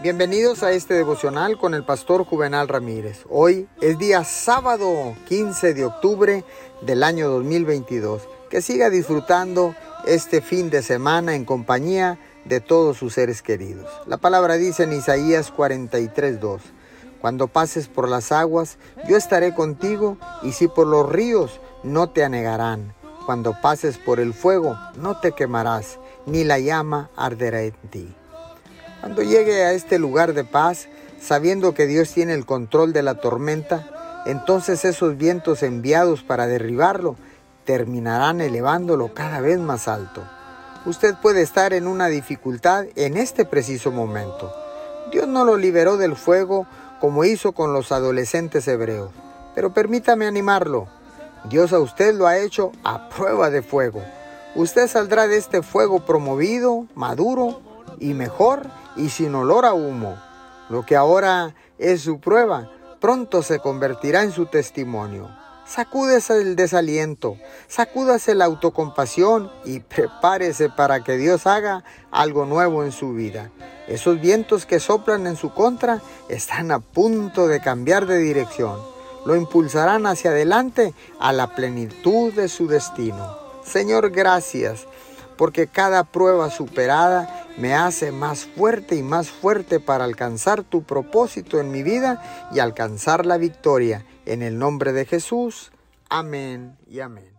Bienvenidos a este devocional con el pastor Juvenal Ramírez. Hoy es día sábado 15 de octubre del año 2022. Que siga disfrutando este fin de semana en compañía de todos sus seres queridos. La palabra dice en Isaías 43:2. Cuando pases por las aguas, yo estaré contigo, y si por los ríos, no te anegarán. Cuando pases por el fuego, no te quemarás, ni la llama arderá en ti. Cuando llegue a este lugar de paz, sabiendo que Dios tiene el control de la tormenta, entonces esos vientos enviados para derribarlo terminarán elevándolo cada vez más alto. Usted puede estar en una dificultad en este preciso momento. Dios no lo liberó del fuego como hizo con los adolescentes hebreos, pero permítame animarlo. Dios a usted lo ha hecho a prueba de fuego. Usted saldrá de este fuego promovido, maduro y mejor y sin olor a humo. Lo que ahora es su prueba, pronto se convertirá en su testimonio. Sacúdese el desaliento, sacúdase la autocompasión y prepárese para que Dios haga algo nuevo en su vida. Esos vientos que soplan en su contra están a punto de cambiar de dirección. Lo impulsarán hacia adelante a la plenitud de su destino. Señor, gracias porque cada prueba superada me hace más fuerte y más fuerte para alcanzar tu propósito en mi vida y alcanzar la victoria. En el nombre de Jesús. Amén y amén.